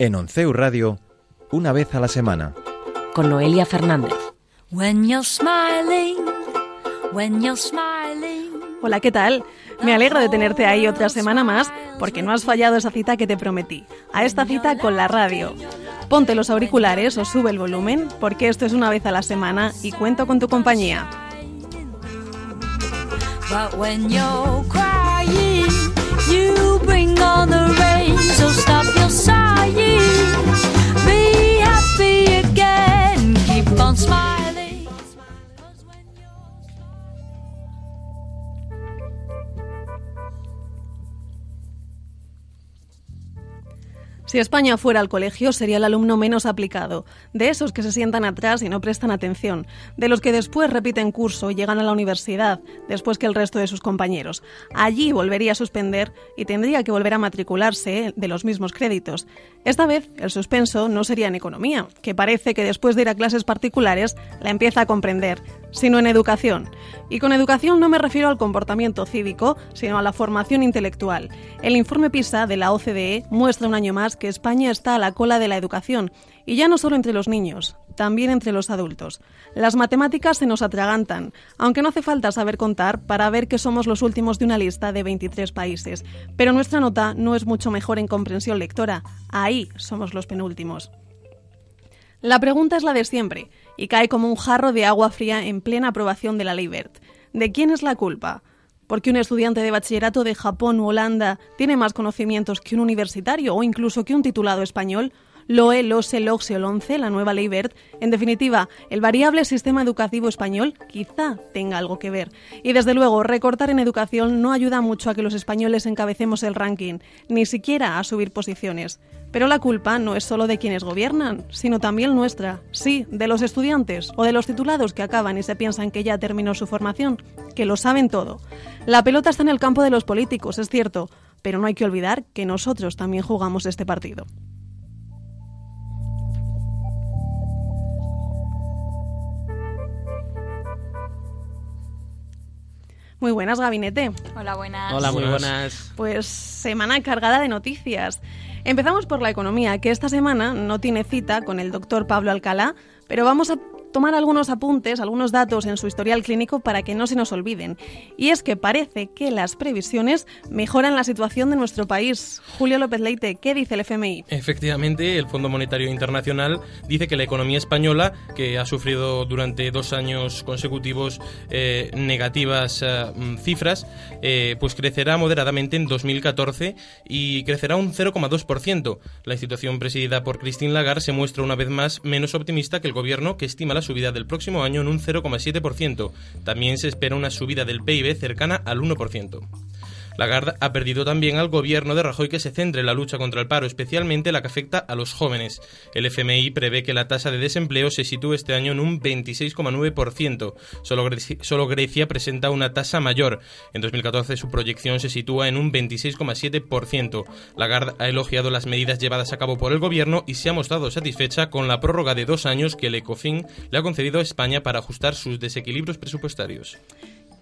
En Onceu Radio, una vez a la semana. Con Noelia Fernández. Hola, ¿qué tal? Me alegro de tenerte ahí otra semana más porque no has fallado esa cita que te prometí. A esta cita con la radio. Ponte los auriculares o sube el volumen porque esto es una vez a la semana y cuento con tu compañía. Si España fuera al colegio, sería el alumno menos aplicado, de esos que se sientan atrás y no prestan atención, de los que después repiten curso y llegan a la universidad, después que el resto de sus compañeros. Allí volvería a suspender y tendría que volver a matricularse de los mismos créditos. Esta vez, el suspenso no sería en economía, que parece que después de ir a clases particulares la empieza a comprender, sino en educación. Y con educación no me refiero al comportamiento cívico, sino a la formación intelectual. El informe PISA de la OCDE muestra un año más que España está a la cola de la educación, y ya no solo entre los niños, también entre los adultos. Las matemáticas se nos atragantan, aunque no hace falta saber contar para ver que somos los últimos de una lista de 23 países. Pero nuestra nota no es mucho mejor en comprensión lectora. Ahí somos los penúltimos. La pregunta es la de siempre, y cae como un jarro de agua fría en plena aprobación de la ley BERT. ¿De quién es la culpa? ¿Porque un estudiante de bachillerato de Japón u Holanda tiene más conocimientos que un universitario o incluso que un titulado español? LOE, LOSE, LOGSE la nueva ley BERT. En definitiva, el variable sistema educativo español quizá tenga algo que ver. Y desde luego, recortar en educación no ayuda mucho a que los españoles encabecemos el ranking, ni siquiera a subir posiciones. Pero la culpa no es solo de quienes gobiernan, sino también nuestra, sí, de los estudiantes o de los titulados que acaban y se piensan que ya terminó su formación, que lo saben todo. La pelota está en el campo de los políticos, es cierto, pero no hay que olvidar que nosotros también jugamos este partido. Muy buenas, gabinete. Hola, buenas. Hola, muy buenas. Pues semana cargada de noticias. Empezamos por la economía, que esta semana no tiene cita con el doctor Pablo Alcalá, pero vamos a tomar algunos apuntes, algunos datos en su historial clínico para que no se nos olviden. Y es que parece que las previsiones mejoran la situación de nuestro país. Julio López Leite, ¿qué dice el FMI? Efectivamente, el Fondo Monetario Internacional dice que la economía española, que ha sufrido durante dos años consecutivos eh, negativas eh, cifras, eh, pues crecerá moderadamente en 2014 y crecerá un 0,2%. La institución presidida por Christine Lagarde se muestra una vez más menos optimista que el gobierno, que estima la subida del próximo año en un 0,7%. También se espera una subida del PIB cercana al 1%. Lagarde ha perdido también al gobierno de Rajoy que se centre en la lucha contra el paro, especialmente la que afecta a los jóvenes. El FMI prevé que la tasa de desempleo se sitúe este año en un 26,9%. Solo, Grecia, solo Grecia presenta una tasa mayor. En 2014 su proyección se sitúa en un 26,7%. Lagarde ha elogiado las medidas llevadas a cabo por el gobierno y se ha mostrado satisfecha con la prórroga de dos años que el ECOFIN le ha concedido a España para ajustar sus desequilibrios presupuestarios.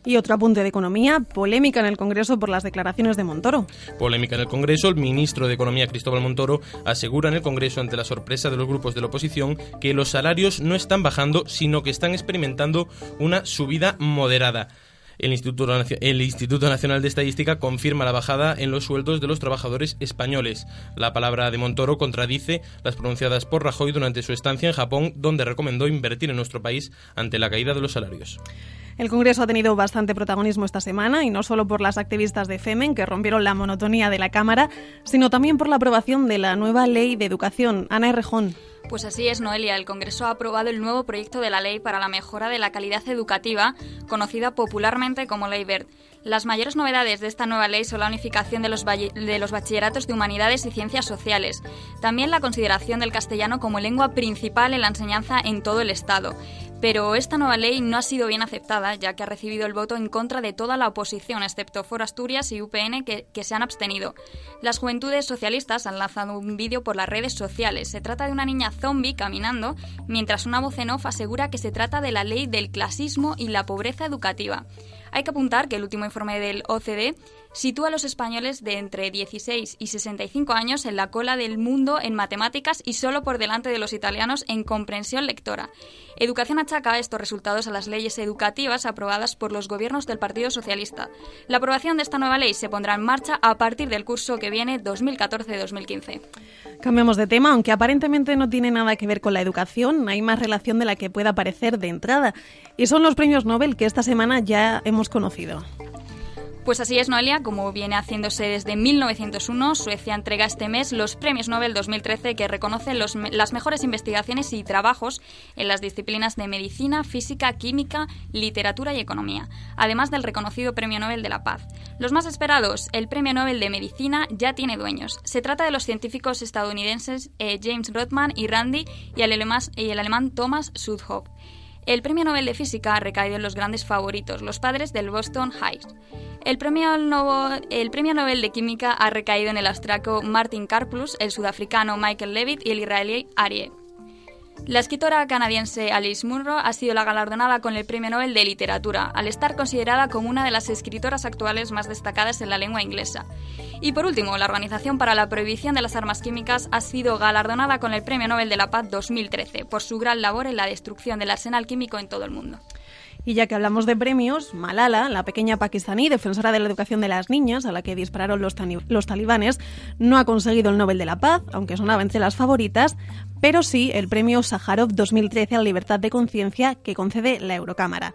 Y otro apunte de economía, polémica en el Congreso por las declaraciones de Montoro. Polémica en el Congreso, el ministro de Economía Cristóbal Montoro asegura en el Congreso ante la sorpresa de los grupos de la oposición que los salarios no están bajando, sino que están experimentando una subida moderada. El Instituto, el Instituto, Nacional de Estadística confirma la bajada en los sueldos de los trabajadores españoles. La palabra de Montoro contradice las pronunciadas por Rajoy durante su estancia en Japón, donde recomendó invertir en nuestro país ante la caída de los salarios. El Congreso ha tenido bastante protagonismo esta semana y no solo por las activistas de FEMEN que rompieron la monotonía de la Cámara, sino también por la aprobación de la nueva ley de educación. Ana Errejón. Pues así es, Noelia. El Congreso ha aprobado el nuevo proyecto de la ley para la mejora de la calidad educativa, conocida popularmente como Ley Verde. Las mayores novedades de esta nueva ley son la unificación de los, de los, bachilleratos de humanidades y ciencias sociales, también la consideración del castellano como lengua principal en la enseñanza en todo el Estado. Pero esta nueva ley no ha sido bien aceptada, ya que ha recibido el voto en contra de toda la oposición, excepto For Asturias y UPN, que, que se han abstenido. Las juventudes socialistas han lanzado un vídeo por las redes sociales. Se trata de una niña zombie caminando, mientras una voz en off asegura que se trata de la ley del clasismo y la pobreza educativa. Hay que apuntar que el último informe del OCDE sitúa a los españoles de entre 16 y 65 años en la cola del mundo en matemáticas y solo por delante de los italianos en comprensión lectora. Educación achaca estos resultados a las leyes educativas aprobadas por los gobiernos del Partido Socialista. La aprobación de esta nueva ley se pondrá en marcha a partir del curso que viene 2014-2015. Cambiamos de tema, aunque aparentemente no tiene nada que ver con la educación, hay más relación de la que pueda parecer de entrada, y son los premios Nobel que esta semana ya hemos conocido. Pues así es, Noelia, como viene haciéndose desde 1901, Suecia entrega este mes los Premios Nobel 2013 que reconocen los, las mejores investigaciones y trabajos en las disciplinas de medicina, física, química, literatura y economía, además del reconocido Premio Nobel de la Paz. Los más esperados, el Premio Nobel de Medicina, ya tiene dueños. Se trata de los científicos estadounidenses eh, James Rothman y Randy y el, alemán, y el alemán Thomas Sudhoff. El premio Nobel de Física ha recaído en los grandes favoritos, los padres del Boston High. El premio, el premio, Nobel de Química ha recaído en el austriaco Martin Karplus, el sudafricano Michael Levitt y el israelí Arie. La escritora canadiense Alice Munro ha sido la galardonada con el Premio Nobel de Literatura, al estar considerada como una de las escritoras actuales más destacadas en la lengua inglesa. Y por último, la Organización para la Prohibición de las Armas Químicas ha sido galardonada con el Premio Nobel de la Paz 2013 por su gran labor en la destrucción del arsenal químico en todo el mundo. Y ya que hablamos de premios, Malala, la pequeña pakistaní defensora de la educación de las niñas, a la que dispararon los, talibanes, no ha conseguido el Nobel de la Paz, aunque sonaba entre las favoritas, pero sí el premio Sájarov 2013 a la libertad de conciencia que concede la Eurocámara.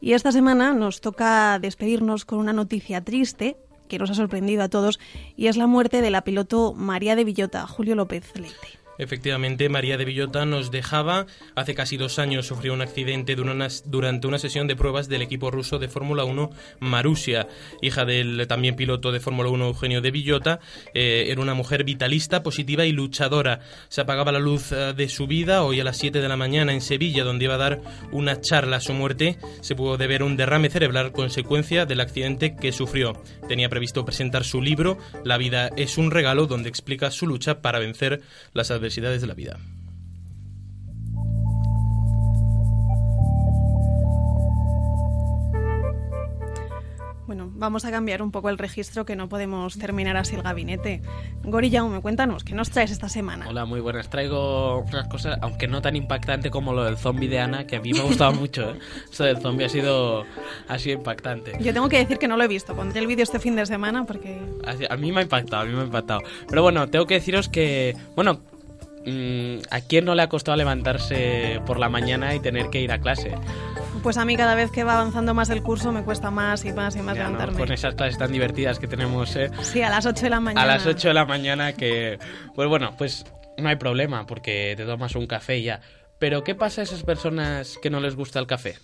Y esta semana nos toca despedirnos con una noticia triste que nos ha sorprendido a todos y es la muerte de la piloto María de Villota, Julio López Leite. Efectivamente, María de Villota nos dejaba. Hace casi dos años sufrió un accidente durante una sesión de pruebas del equipo ruso de Fórmula 1 Marusia, hija del también piloto de Fórmula 1 Eugenio de Villota. Eh, era una mujer vitalista, positiva y luchadora. Se apagaba la luz eh, de su vida hoy a las 7 de la mañana en Sevilla, donde iba a dar una charla a su muerte. Se pudo deber un derrame cerebral consecuencia del accidente que sufrió. Tenía previsto presentar su libro La vida es un regalo, donde explica su lucha para vencer las adversidades de la vida. Bueno, vamos a cambiar un poco el registro que no podemos terminar así el gabinete. Gori me cuéntanos, ¿qué nos traes esta semana? Hola, muy buenas. Traigo unas cosas, aunque no tan impactante como lo del zombie de Ana, que a mí me ha gustado mucho. ¿eh? Esto del zombie ha sido, ha sido impactante. Yo tengo que decir que no lo he visto. Pondré el vídeo este fin de semana porque... A mí me ha impactado, a mí me ha impactado. Pero bueno, tengo que deciros que, bueno, ¿A quién no le ha costado levantarse por la mañana y tener que ir a clase? Pues a mí cada vez que va avanzando más el curso me cuesta más y más y más levantarme. Con esas clases tan divertidas que tenemos, ¿eh? Sí, a las 8 de la mañana. A las 8 de la mañana que... Pues bueno, pues no hay problema porque te tomas un café y ya. Pero ¿qué pasa a esas personas que no les gusta el café?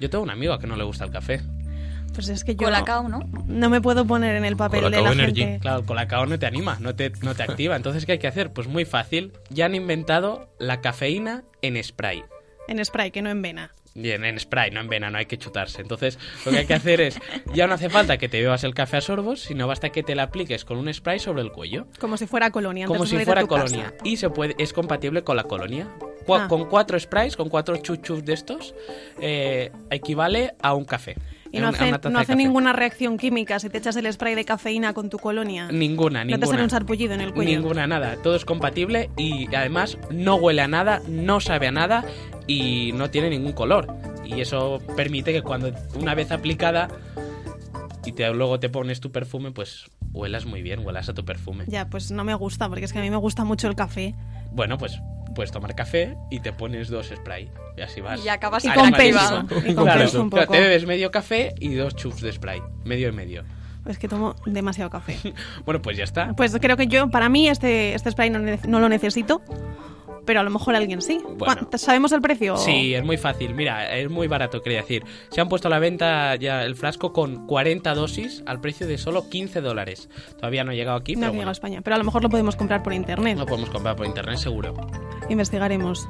Yo tengo un amigo a que no le gusta el café. Pues es que yo Colacao, ¿no? No me puedo poner en el papel de la Energy. gente. Claro, Colacao no te anima, no te, no te activa. Entonces, ¿qué hay que hacer? Pues muy fácil. Ya han inventado la cafeína en spray. En spray, que no en vena. Bien, en spray, no en vena, no hay que chutarse. Entonces, lo que hay que hacer es, ya no hace falta que te bebas el café a sorbos, sino basta que te la apliques con un spray sobre el cuello. Como si fuera colonia. antes Como si fuera colonia. casa. Y se puede, es compatible con la colonia. Ah. Con cuatro sprays, con cuatro chuchus de estos, eh, equivale a un café. Y no hace, no hace ninguna reacción química si te echas el spray de cafeína con tu colonia. Ninguna, No ninguna. te sale un sarpullido en el cuello. Ninguna, nada. Todo es compatible y además no huele a nada, no sabe a nada y no tiene ningún color. Y eso permite que cuando una vez aplicada y te, luego te pones tu perfume, pues huelas muy bien, huelas a tu perfume. Ya, pues no me gusta, porque es que a mí me gusta mucho el café. Bueno, pues puedes tomar café y te pones dos spray. Y así vas. Y acabas Y máximo. y compenso un Claro, poco. te bebes medio café y dos chups de spray. Medio y medio. Es que tomo demasiado café. Bueno, pues ya está. Pues creo que yo, para mí, este, este spray no, no lo necesito. Pero a lo mejor alguien sí. Bueno. ¿Cuánto- ¿Sabemos el precio? Sí, es muy fácil. Mira, es muy barato, quería decir. Se han puesto a la venta ya el frasco con 40 dosis al precio de solo 15 dólares. Todavía no ha llegado aquí, No ha pero llegado a bueno, España, pero a lo mejor lo podemos comprar por internet. lo podemos comprar por internet seguro. Investigaremos.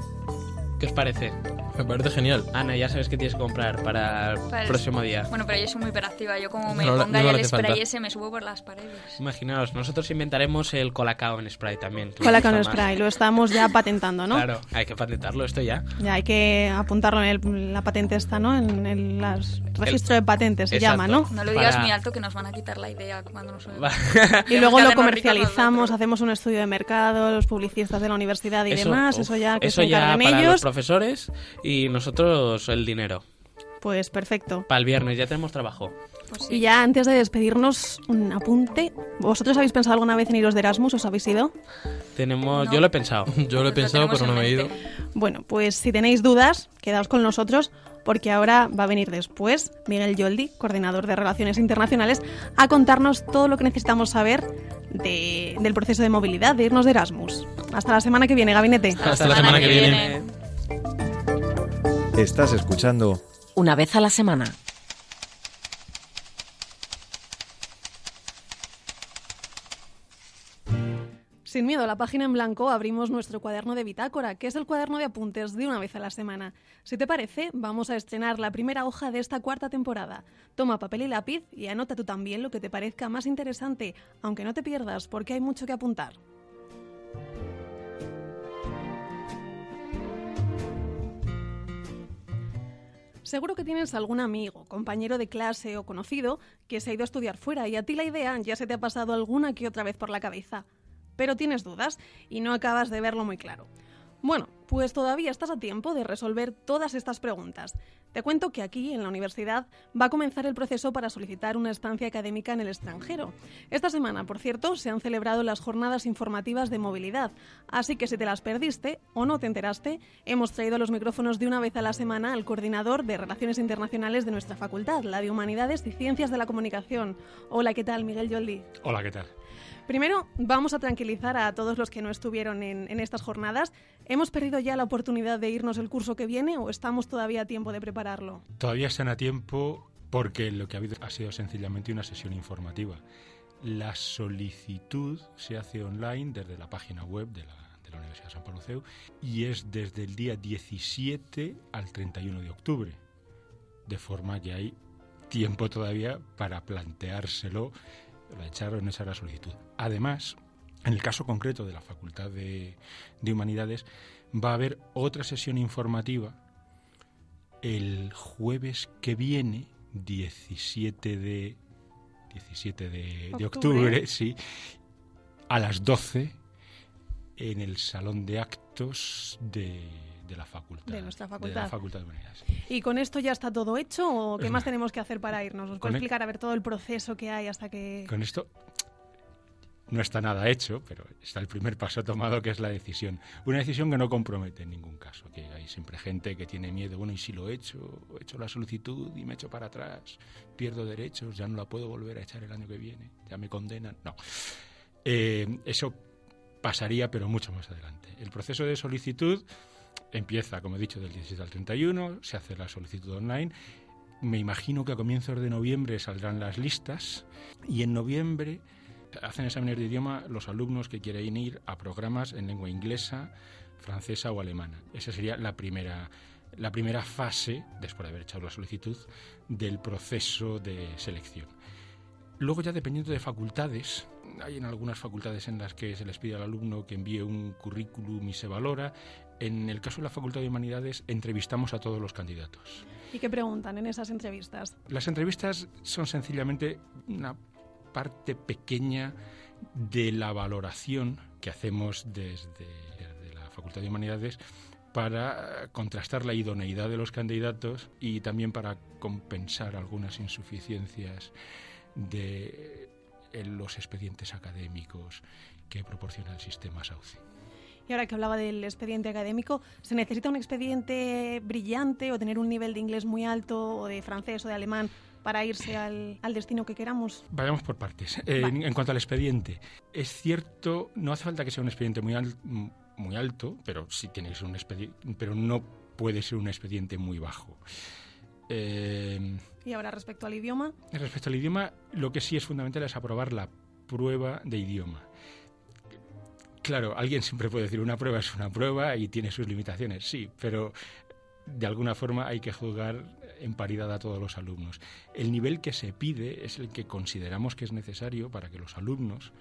¿Qué os parece? Me parece genial. Ana, ya sabes qué tienes que comprar para el Para el- próximo día. Bueno, pero yo soy muy hiperactiva. Yo como me No, no ponga ya le el spray falta. ese, me subo por las paredes. Imaginaos, nosotros inventaremos el colacao en spray también. que Cola con gusta más. spray, lo estamos ya patentando, ¿no? Claro, hay que patentarlo esto ya. Ya hay que apuntarlo en el- la patente esta, ¿no? En el las- registro de patentes se Exacto. llama, ¿no? No lo digas Para- muy alto que nos van a quitar la idea cuando nos. Y luego lo comercializamos, hacemos un estudio de mercado, los publicistas de la universidad y Eso, demás, uf, eso ya que eso se ya para los ellos, profesores y nosotros el dinero. pues perfecto. Para el viernes ya tenemos trabajo. Pues sí. Y ya antes de despedirnos, un apunte. ¿Vosotros habéis pensado alguna vez en iros de Erasmus? ¿Os habéis ido? Tenemos, No. yo lo he pensado. Yo lo he pensado, pero no me he ido. Bueno, pues si tenéis dudas, quedaos con nosotros porque ahora va a venir después Miguel Yoldi, coordinador de Relaciones Internacionales, a contarnos todo lo que necesitamos saber de- del proceso de movilidad, de irnos de Erasmus. Hasta la semana que viene, gabinete. Hasta la semana que viene. Estás escuchando Una vez a la semana. Sin miedo a la página en blanco, abrimos nuestro cuaderno de bitácora, que es el cuaderno de apuntes de una vez a la semana. Si te parece, vamos a estrenar la primera hoja de esta cuarta temporada. Toma papel y lápiz y anota tú también lo que te parezca más interesante, aunque no te pierdas, porque hay mucho que apuntar. Seguro que tienes algún amigo, compañero de clase o conocido que se ha ido a estudiar fuera y a ti la idea ya se te ha pasado alguna que otra vez por la cabeza. Pero tienes dudas y no acabas de verlo muy claro. Bueno, pues todavía estás a tiempo de resolver todas estas preguntas. Te cuento que aquí, en la universidad, va a comenzar el proceso para solicitar una estancia académica en el extranjero. Esta semana, por cierto, se han celebrado las jornadas informativas de movilidad, así que si te las perdiste o no te enteraste, hemos traído los micrófonos de una vez a la semana al coordinador de Relaciones Internacionales de nuestra facultad, la de Humanidades y Ciencias de la Comunicación. Hola, ¿qué tal, Miguel Yoldi? Hola, ¿qué tal? Primero, vamos a tranquilizar a todos los que no estuvieron en, estas jornadas. ¿Hemos perdido ya la oportunidad de irnos el curso que viene o estamos todavía a tiempo de prepararlo? Todavía están a tiempo porque lo que ha habido ha sido sencillamente una sesión informativa. La solicitud se hace online desde la página web de la, de la Universidad de San Pablo CEU y es desde el día 17 al 31 de octubre. De forma que hay tiempo todavía para planteárselo, la echar o no echar la solicitud. Además, en el caso concreto de la Facultad de, de Humanidades, va a haber otra sesión informativa el jueves que viene, 17 de, 17 de, de Octubre. octubre, sí, a las 12 en el salón de actos de, de la facultad. De nuestra De facultad. la Facultad de Humanidades. ¿Y con esto ya está todo hecho o qué más tenemos que hacer para irnos? ¿Os puede e- explicar a ver todo el proceso que hay hasta que... Con esto no está nada hecho, pero está el primer paso tomado, que es la decisión. Una decisión que no compromete en ningún caso, que hay siempre gente que tiene miedo, bueno, ¿y si lo he hecho? He hecho la solicitud y me echo para atrás, pierdo derechos, ya no la puedo volver a echar el año que viene, ya me condenan. No. Eh, eso pasaría, pero mucho más adelante. El proceso de solicitud empieza, como he dicho, del 17 al 31, se hace la solicitud online. Me imagino que a comienzos de noviembre saldrán las listas y en noviembre hacen exámenes de idioma los alumnos que quieren ir a programas en lengua inglesa, francesa o alemana. Esa sería la primera, la primera fase, después de haber echado la solicitud, del proceso de selección. Luego ya dependiendo de facultades, hay en algunas facultades en las que se les pide al alumno que envíe un currículum y se valora. En el caso de la Facultad de Humanidades entrevistamos a todos los candidatos. ¿Y qué preguntan en esas entrevistas? Las entrevistas son sencillamente una parte pequeña de la valoración que hacemos desde, desde la Facultad de Humanidades para contrastar la idoneidad de los candidatos y también para compensar algunas insuficiencias de los expedientes académicos que proporciona el sistema SAUCI. Y ahora que hablaba del expediente académico, ¿se necesita un expediente brillante o tener un nivel de inglés muy alto o de francés o de alemán para irse al, al destino que queramos? Vayamos por partes. Eh, en, en cuanto al expediente, es cierto, no hace falta que sea un expediente muy, al- muy alto, pero sí tiene que ser un expediente, pero no puede ser un expediente muy bajo. Eh, Y ahora respecto al idioma, Respecto al idioma, lo que sí es fundamental es aprobar la prueba de idioma. Claro, alguien siempre puede decir una prueba es una prueba y tiene sus limitaciones, sí, pero de alguna forma hay que juzgar en paridad a todos los alumnos. El nivel que se pide es el que consideramos que es necesario para que los alumnos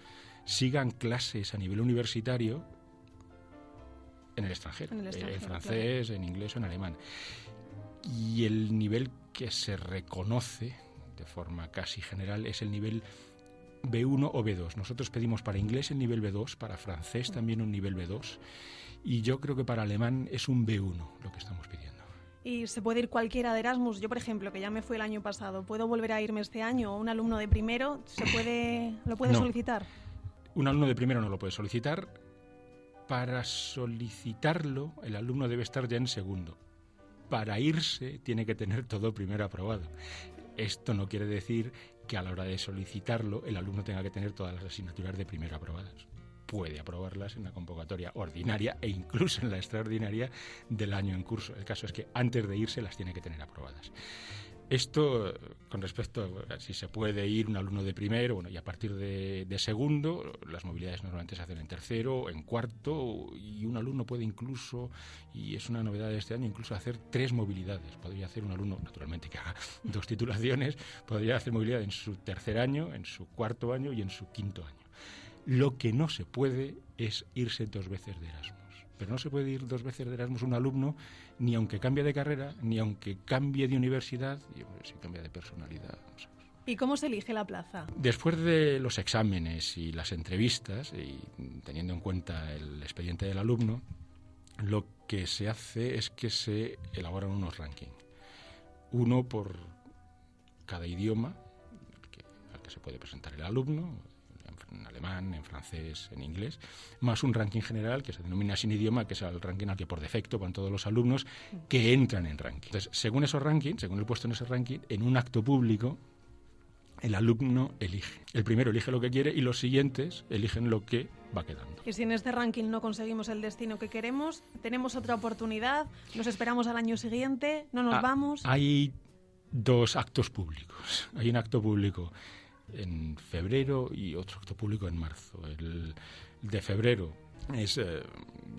sigan clases a nivel universitario en el extranjero, En el eh, francés, en inglés o en alemán. Y el nivel que se reconoce de forma casi general es el nivel B1 o B2. Nosotros pedimos para inglés el nivel B2, para francés también un nivel B2 y yo creo que para alemán es un B1 lo que estamos pidiendo. y se puede ir cualquiera de Erasmus. Yo, por ejemplo, que ya me fui el año pasado, ¿puedo volver a irme este año? ¿O un alumno de primero se puede, lo puede No. solicitar? Un alumno de primero no lo puede solicitar. Para solicitarlo, el alumno debe estar ya en segundo. Para irse, tiene que tener todo primero aprobado. Esto no quiere decir que a la hora de solicitarlo, el alumno tenga que tener todas las asignaturas de primero aprobadas. Puede aprobarlas en la convocatoria ordinaria e incluso en la extraordinaria del año en curso. El caso es que antes de irse las tiene que tener aprobadas. Esto con respecto a si se puede ir un alumno de primero, bueno, y a partir de, de segundo, las movilidades normalmente se hacen en tercero, en cuarto, y un alumno puede incluso, y es una novedad de este año, incluso hacer tres movilidades. Podría hacer un alumno, naturalmente, que haga dos titulaciones, podría hacer movilidad en su tercer año, en su cuarto año y en su quinto año. Lo que no se puede es irse dos veces de Erasmus. Pero no se puede ir dos veces de Erasmus un alumno, ni aunque cambie de carrera, ni aunque cambie de universidad, y si cambia de personalidad. ver. ¿Y cómo se elige la plaza? Después de los exámenes y las entrevistas, y teniendo en cuenta el expediente del alumno, lo que se hace es que se elaboran unos rankings. Uno por cada idioma que- al que se puede presentar el alumno, en, alemán, en francés, en inglés, más un ranking general que se denomina sin idioma, que es el ranking al que por defecto van todos los alumnos que entran en ranking. Entonces, según esos rankings, según el puesto en ese ranking, en un acto público el alumno elige. El primero elige lo que quiere y los siguientes eligen lo que va quedando. Y si en este ranking no conseguimos el destino que queremos, tenemos otra oportunidad, nos esperamos al año siguiente, no nos Ah, vamos. Hay dos actos públicos. Hay un acto público en febrero y otro acto público en marzo. El de febrero es eh,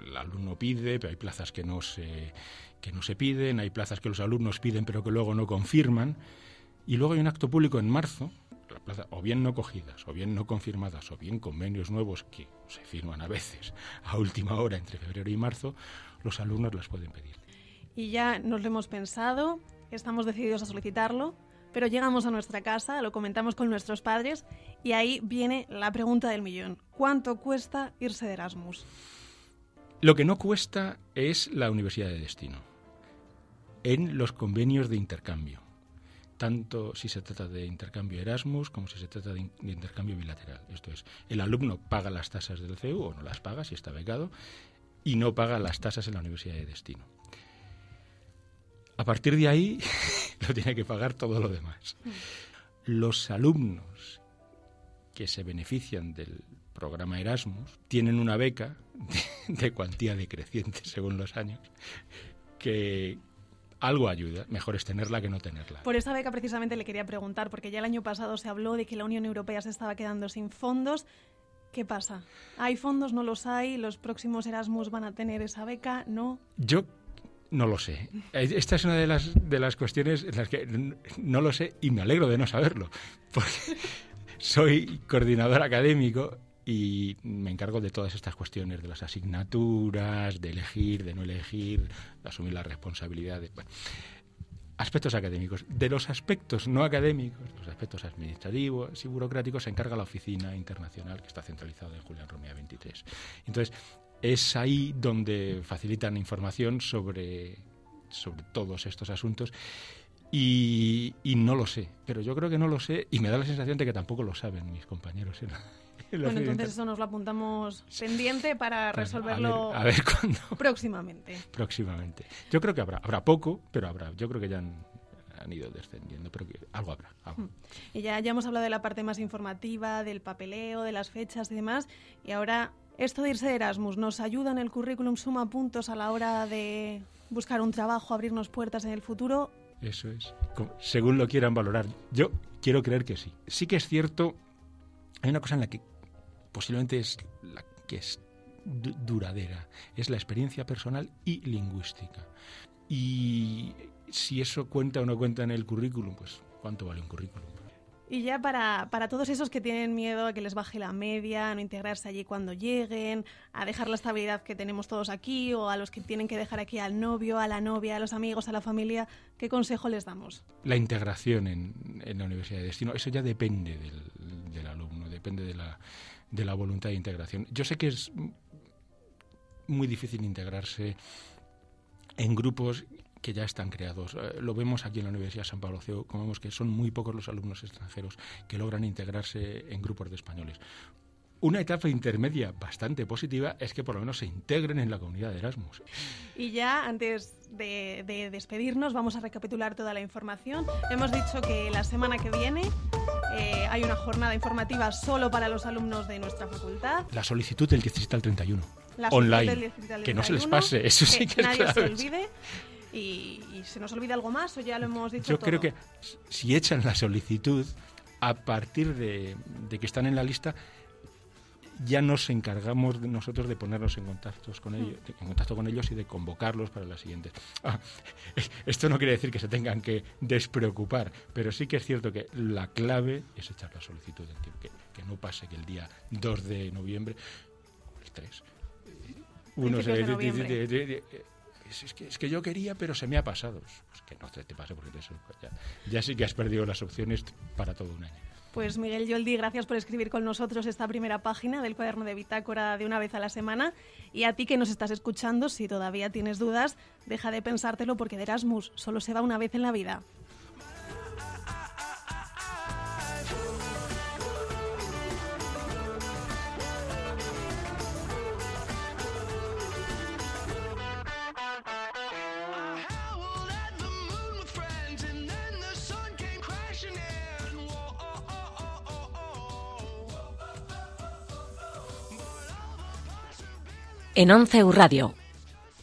el alumno pide, pero hay plazas que no se que no se piden, hay plazas que los alumnos piden pero que luego no confirman. Y luego hay un acto público en marzo, la plaza, o bien no cogidas, o bien no confirmadas, o bien convenios nuevos que se firman a veces a última hora entre febrero y marzo, los alumnos las pueden pedir. Y ya nos lo hemos pensado, estamos decididos a solicitarlo, pero llegamos a nuestra casa, lo comentamos con nuestros padres y ahí viene la pregunta del millón. ¿Cuánto cuesta irse de Erasmus? Lo que no cuesta es la universidad de destino en los convenios de intercambio, tanto si se trata de intercambio Erasmus como si se trata de, in- de intercambio bilateral. Esto es, el alumno paga las tasas del CEU o no las paga si está becado y no paga las tasas en la universidad de destino. A partir de ahí lo tiene que pagar todo lo demás. Los alumnos que se benefician del programa Erasmus tienen una beca de, de cuantía decreciente según los años que algo ayuda. Mejor es tenerla que no tenerla. Por esa beca precisamente le quería preguntar, porque ya el año pasado se habló de que la Unión Europea se estaba quedando sin fondos. ¿Qué pasa? ¿Hay fondos? ¿No los hay? ¿Los próximos Erasmus van a tener esa beca? ¿No? Yo no lo sé. Eh, Esta es una de las, de las cuestiones en las que no lo sé y me alegro de no saberlo. Porque soy coordinador académico y me encargo de todas estas cuestiones, de las asignaturas, de elegir, de no elegir, de asumir las responsabilidades. Bueno, aspectos académicos. De los aspectos no académicos, los aspectos administrativos y burocráticos, se encarga la oficina internacional que está centralizada en Julián Romea 23. Entonces, es ahí donde facilitan información sobre, sobre todos estos asuntos. Y, y no lo sé, pero yo creo que no lo sé y me da la sensación de que tampoco lo saben mis compañeros. en la- en Bueno, entonces eso nos lo apuntamos pendiente para Bueno, resolverlo A ver, a ver cuándo próximamente. próximamente. Yo creo que habrá, habrá poco, pero habrá. Yo creo que ya han, han ido descendiendo, pero que algo habrá. algo. Y ya, ya hemos hablado de la parte más informativa, del papeleo, de las fechas y demás. Y ahora Esto de irse de Erasmus, ¿nos ayuda en el currículum? ¿Suma puntos a la hora de buscar un trabajo, abrirnos puertas en el futuro? Eso es. Según lo quieran valorar. Yo quiero creer que sí. Sí que es cierto, hay una cosa en la que posiblemente es la que es du- duradera. Es la experiencia personal y lingüística. Y si eso cuenta o no cuenta en el currículum, pues ¿cuánto vale un currículum? Y ya para, para todos esos que tienen miedo a que les baje la media, a no integrarse allí cuando lleguen, a dejar la estabilidad que tenemos todos aquí, o a los que tienen que dejar aquí al novio, a la novia, a los amigos, a la familia, ¿qué consejo les damos? La integración en, la universidad de destino, eso ya depende del, alumno, depende de la voluntad de integración. Yo sé que es muy difícil integrarse en grupos que ya están creados. Eh, lo vemos aquí en la Universidad de San Pablo CEO, como vemos que son muy pocos los alumnos extranjeros que logran integrarse en grupos de españoles. Una etapa intermedia bastante positiva es que por lo menos se integren en la comunidad de Erasmus. Y ya antes de, de despedirnos, vamos a recapitular toda la información. Hemos dicho que la semana que viene eh, hay una jornada informativa solo para los alumnos de nuestra facultad. La solicitud del 17 al 31. La online. del 17 al que no se les 31, pase, eso sí que, es nadie clave. se olvide. Y, y se nos olvida algo más o ya lo hemos dicho Yo todo? creo que si echan la solicitud, a partir de, de que están en la lista, ya nos encargamos de nosotros de ponernos en contactos con ellos, en contacto con ellos y de convocarlos para las siguientes. Ah, esto no quiere decir que se tengan que despreocupar, pero sí que es cierto que la clave es echar la solicitud, es decir, que, que no pase que el día 2 de noviembre, el 3, uno se de- es, que, es que yo quería, pero se me ha pasado. Pues que no te, te pase, porque eso, ya, ya sí que has perdido las opciones para todo un año. Pues Miguel Yoldi, gracias por escribir con nosotros esta primera página del cuaderno de bitácora de una vez a la semana. Y a ti que nos estás escuchando, si todavía tienes dudas, deja de pensártelo porque de Erasmus solo se va una vez en la vida. En 11 U Radio.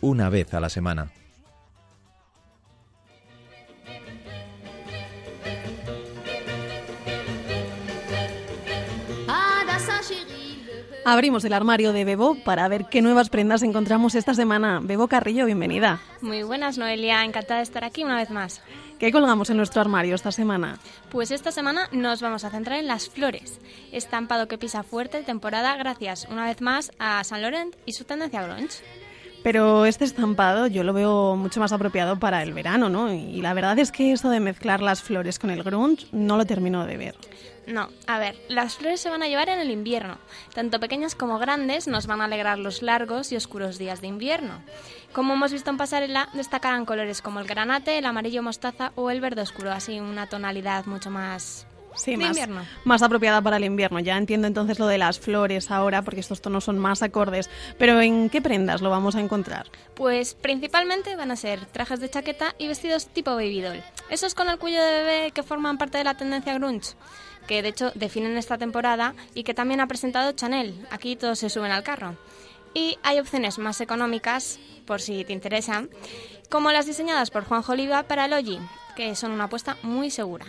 Una vez a la semana. Abrimos el armario de Bebo para ver qué nuevas prendas encontramos esta semana. Bebo Carrillo, bienvenida. Muy buenas, Noelia. Encantada de estar aquí una vez más. ¿Qué colgamos en nuestro armario esta semana? Pues esta semana nos vamos a centrar en las flores. Estampado que pisa fuerte temporada gracias una vez más a Saint Laurent y su tendencia grunge. Pero este estampado yo lo veo mucho más apropiado para el verano, ¿no? Y la verdad es que eso de mezclar las flores con el grunge no lo termino de ver. No, a ver, las flores se van a llevar en el invierno. Tanto pequeñas como grandes nos van a alegrar los largos y oscuros días de invierno. Como hemos visto en pasarela, destacarán colores como el granate, el amarillo mostaza o el verde oscuro, así una tonalidad mucho más Sí, más, invierno. más apropiada para el invierno. Ya entiendo entonces lo de las flores ahora, porque estos tonos son más acordes. Pero ¿en qué prendas lo vamos a encontrar? Pues principalmente van a ser trajes de chaqueta y vestidos tipo baby doll. Esos con el cuello de bebé que forman parte de la tendencia grunge, que de hecho definen esta temporada y que también ha presentado Chanel. Aquí todos se suben al carro. Y hay opciones más económicas, por si te interesan, como las diseñadas por Juanjo Oliva para el Oji, que son una apuesta muy segura.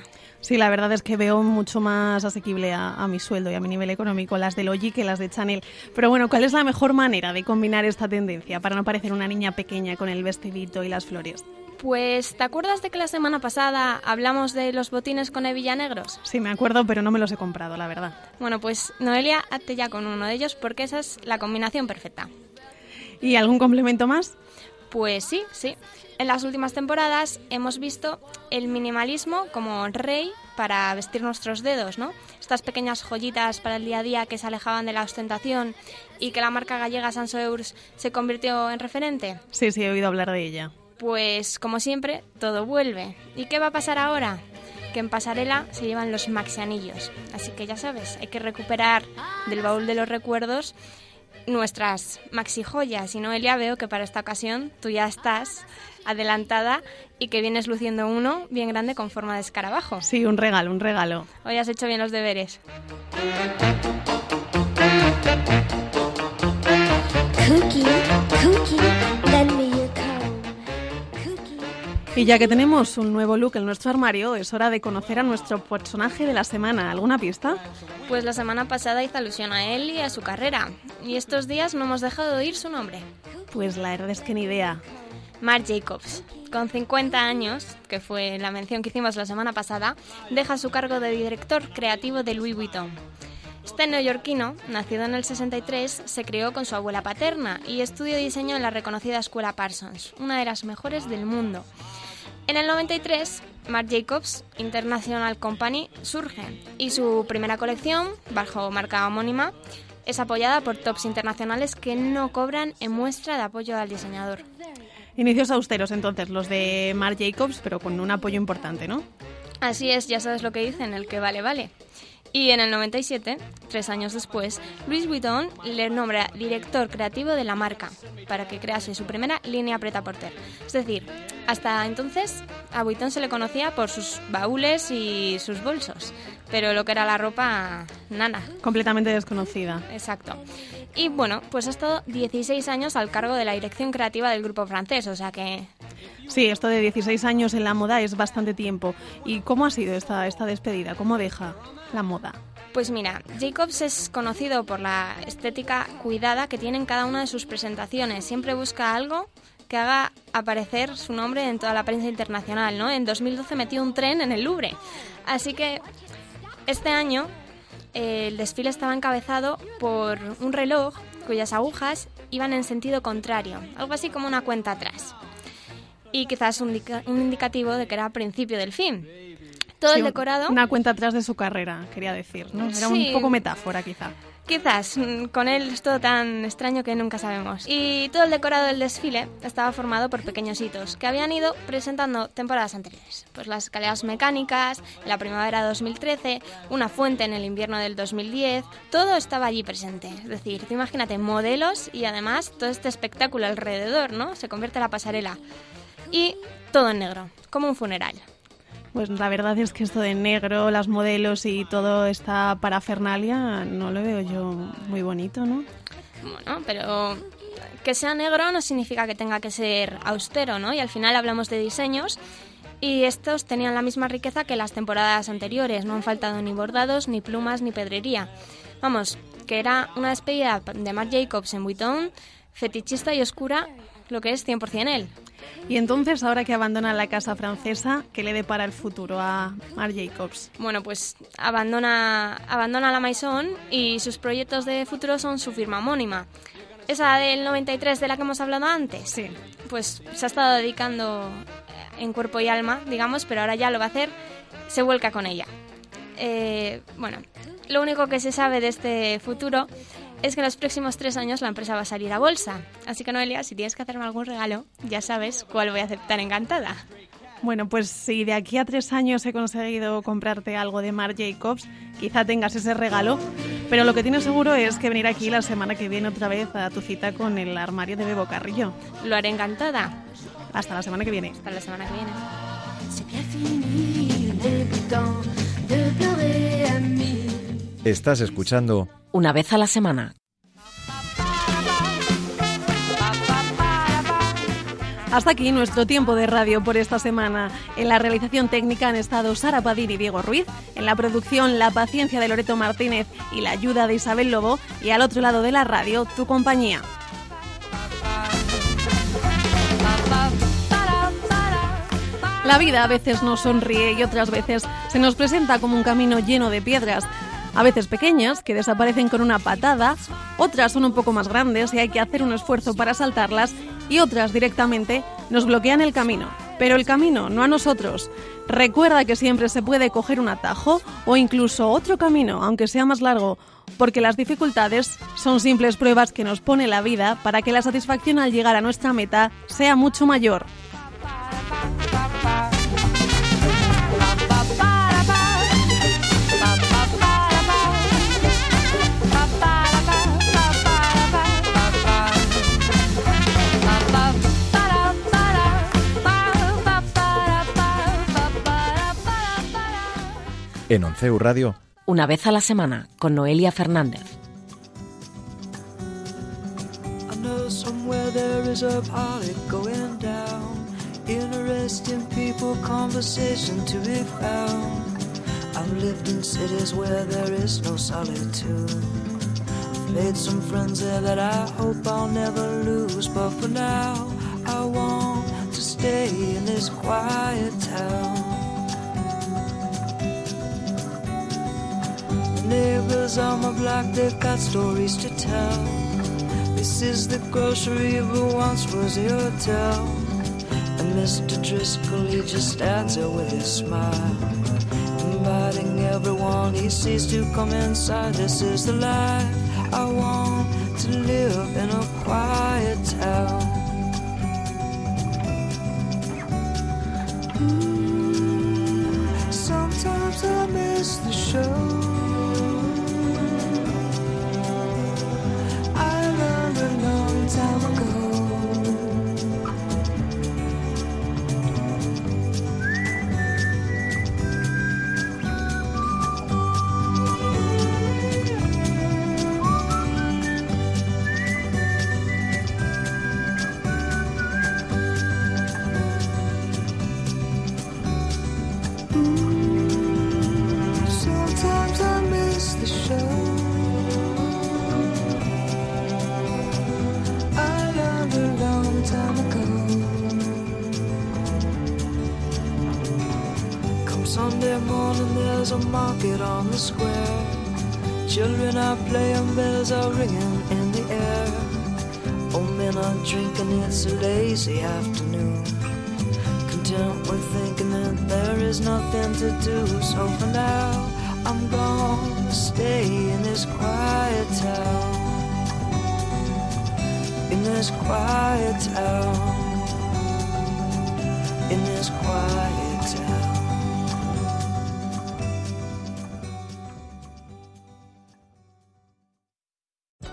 Sí, la verdad es que veo mucho más asequible a, a mi sueldo y a mi nivel económico las de Logi que las de Chanel. Pero bueno, ¿cuál es la mejor manera de combinar esta tendencia para no parecer una niña pequeña con el vestidito y las flores? Pues, ¿te acuerdas de que la semana pasada hablamos de los botines con hebilla negros? Sí, me acuerdo, pero no me los he comprado, la verdad. Bueno, pues Noelia, hazte ya con uno de ellos porque esa es la combinación perfecta. ¿Y algún complemento más? Pues sí, sí. En las últimas temporadas hemos visto el minimalismo como rey para vestir nuestros dedos, ¿no? Estas pequeñas joyitas para el día a día que se alejaban de la ostentación y que la marca gallega Sanseurs se convirtió en referente. Sí, sí, he oído hablar de ella. Pues como siempre, todo vuelve. ¿Y qué va a pasar ahora? Que en pasarela se llevan los maxianillos. Así que ya sabes, hay que recuperar del baúl de los recuerdos nuestras maxi joyas. Y Noelia, veo que para esta ocasión tú ya estás adelantada y que vienes luciendo uno bien grande con forma de escarabajo. Sí, un regalo, un regalo. Hoy has hecho bien los deberes. Cookie, cookie, Y ya que tenemos un nuevo look en nuestro armario, es hora de conocer a nuestro personaje de la semana. ¿Alguna pista? Pues la semana pasada hizo alusión a él y a su carrera. Y estos días no hemos dejado de oír su nombre. Pues la verdad es que ni idea. Marc Jacobs, con 50 años, que fue la mención que hicimos la semana pasada, deja su cargo de director creativo de Louis Vuitton. Este neoyorquino, nacido en el 63, se crió con su abuela paterna y estudió diseño en la reconocida escuela Parsons, una de las mejores del mundo. En el 93, Marc Jacobs International Company surge y su primera colección, bajo marca homónima, es apoyada por tops internacionales que no cobran en muestra de apoyo al diseñador. Inicios austeros entonces, los de Marc Jacobs, pero con un apoyo importante, ¿no? Así es, ya sabes lo que dicen, el que vale, vale. Y en el 97, tres años después, Louis Vuitton le nombra director creativo de la marca para que crease su primera línea preta porter. Es decir, hasta entonces a Vuitton se le conocía por sus baúles y sus bolsos, pero lo que era la ropa, nada. Completamente desconocida. Exacto. Y bueno, pues ha estado 16 años al cargo de la dirección creativa del grupo francés, o sea que Sí, esto de 16 años en la moda es bastante tiempo. ¿Y cómo ha sido esta, esta despedida? ¿Cómo deja Pues mira, Jacobs es conocido por la estética cuidada que tiene en cada una de sus presentaciones. Siempre busca algo que haga aparecer su nombre en toda la prensa internacional, ¿no? En 2012 metió un tren en el Louvre. Así que este año eh, el desfile estaba encabezado por un reloj cuyas agujas iban en sentido contrario, algo así como una cuenta atrás. Y quizás un, un indicativo de que era principio del fin. Todo Sí, el decorado... Una cuenta atrás de su carrera, quería decir, ¿no? Era Sí. un poco metáfora, quizá. Quizás, mm, con él es todo tan extraño que nunca sabemos. Y todo el decorado del desfile estaba formado por pequeños hitos que habían ido presentando temporadas anteriores. Pues las escaleras mecánicas, la primavera 2013, una fuente en el invierno del 2010, todo estaba allí presente. Es decir, tú imagínate modelos y además todo este espectáculo alrededor, ¿no? Se convierte en la pasarela. Y todo en negro, como un funeral. Pues la verdad es que esto de negro, las modelos y toda esta parafernalia no lo veo yo muy bonito, ¿no? Bueno, pero que sea negro no significa que tenga que ser austero, ¿no? Y al final hablamos de diseños y estos tenían la misma riqueza que las temporadas anteriores. No han faltado ni bordados, ni plumas, ni pedrería. Vamos, que era una despedida de Marc Jacobs en Vuitton, fetichista y oscura, lo que es 100% él. Y entonces, ahora que abandona la casa francesa, ¿qué le depara el futuro a Marc Jacobs? Bueno, pues abandona, abandona la Maison y sus proyectos de futuro son su firma homónima. Esa del 93 de la que hemos hablado antes. Sí. Pues se ha estado dedicando eh, en cuerpo y alma, digamos, pero ahora ya lo va a hacer, se vuelca con ella. Eh, bueno, lo único que se sabe de este futuro es que en los próximos tres años la empresa va a salir a bolsa. Así que Noelia, si tienes que hacerme algún regalo, ya sabes cuál voy a aceptar encantada. Bueno, pues si de aquí a tres años he conseguido comprarte algo de Marc Jacobs, quizá tengas ese regalo. Pero lo que tienes seguro es que venir aquí la semana que viene otra vez a tu cita con el armario de Bebo Carrillo. Lo haré encantada. Hasta la semana que viene. Hasta la semana que viene. Estás escuchando Una vez a la semana. Hasta aquí nuestro tiempo de radio por esta semana. En la realización técnica han estado Sara Padín y Diego Ruiz, en la producción La paciencia de Loreto Martínez y la ayuda de Isabel Lobo, y al otro lado de la radio, tu compañía. La vida a veces nos sonríe y otras veces se nos presenta como un camino lleno de piedras. A veces pequeñas, que desaparecen con una patada, otras son un poco más grandes y hay que hacer un esfuerzo para saltarlas, y otras directamente nos bloquean el camino. Pero el camino, no a nosotros. Recuerda que siempre se puede coger un atajo o incluso otro camino, aunque sea más largo, porque las dificultades son simples pruebas que nos pone la vida para que la satisfacción al llegar a nuestra meta sea mucho mayor. En Onceu Radio. Una vez a la semana con Noelia Fernández. I know rumors of Holly going down. Interesting people, conversation to be found. I've lived in cities where there is no solitude. I've made some friends there that I hope I'll never lose. But for now, I want to stay in this quiet town. Neighbors on my block, they've got stories to tell. This is the grocery, but once was a hotel. And Mr. Driscoll, he just stands with his smile, inviting everyone he sees to come inside. This is the life I want to live in a quiet town. Children are playing, bells are ringing in the air. Old men are drinking, it's a lazy afternoon. Content with thinking that there is nothing to do. So for now, I'm gonna stay in this quiet town. In this quiet town. In this quiet